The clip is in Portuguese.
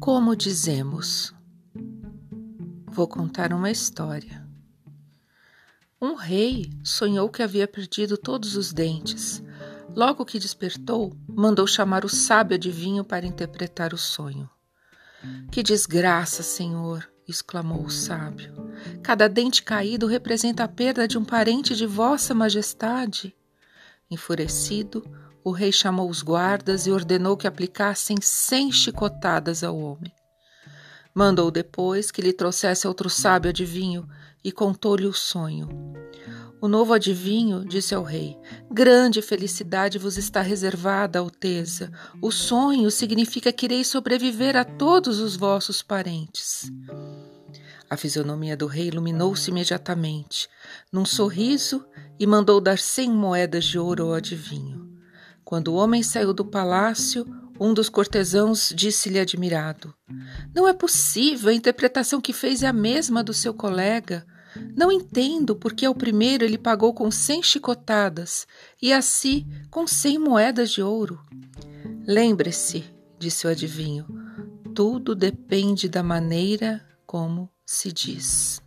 Como dizemos? Vou contar uma história. Um rei sonhou que havia perdido todos os dentes. Logo que despertou, mandou chamar o sábio adivinho para interpretar o sonho. Que desgraça, senhor! exclamou o sábio. Cada dente caído representa a perda de um parente de Vossa Majestade. Enfurecido, o rei chamou os guardas e ordenou que aplicassem cem chicotadas ao homem. Mandou depois que lhe trouxesse outro sábio adivinho e contou-lhe o sonho. O novo adivinho disse ao rei: Grande felicidade vos está reservada, Alteza. O sonho significa que irei sobreviver a todos os vossos parentes. A fisionomia do rei iluminou-se imediatamente, num sorriso, e mandou dar cem moedas de ouro ao adivinho. Quando o homem saiu do palácio, um dos cortesãos disse-lhe admirado: Não é possível, a interpretação que fez é a mesma do seu colega. Não entendo porque ao primeiro ele pagou com cem chicotadas e a si com cem moedas de ouro. Lembre-se, disse o adivinho, tudo depende da maneira como se diz.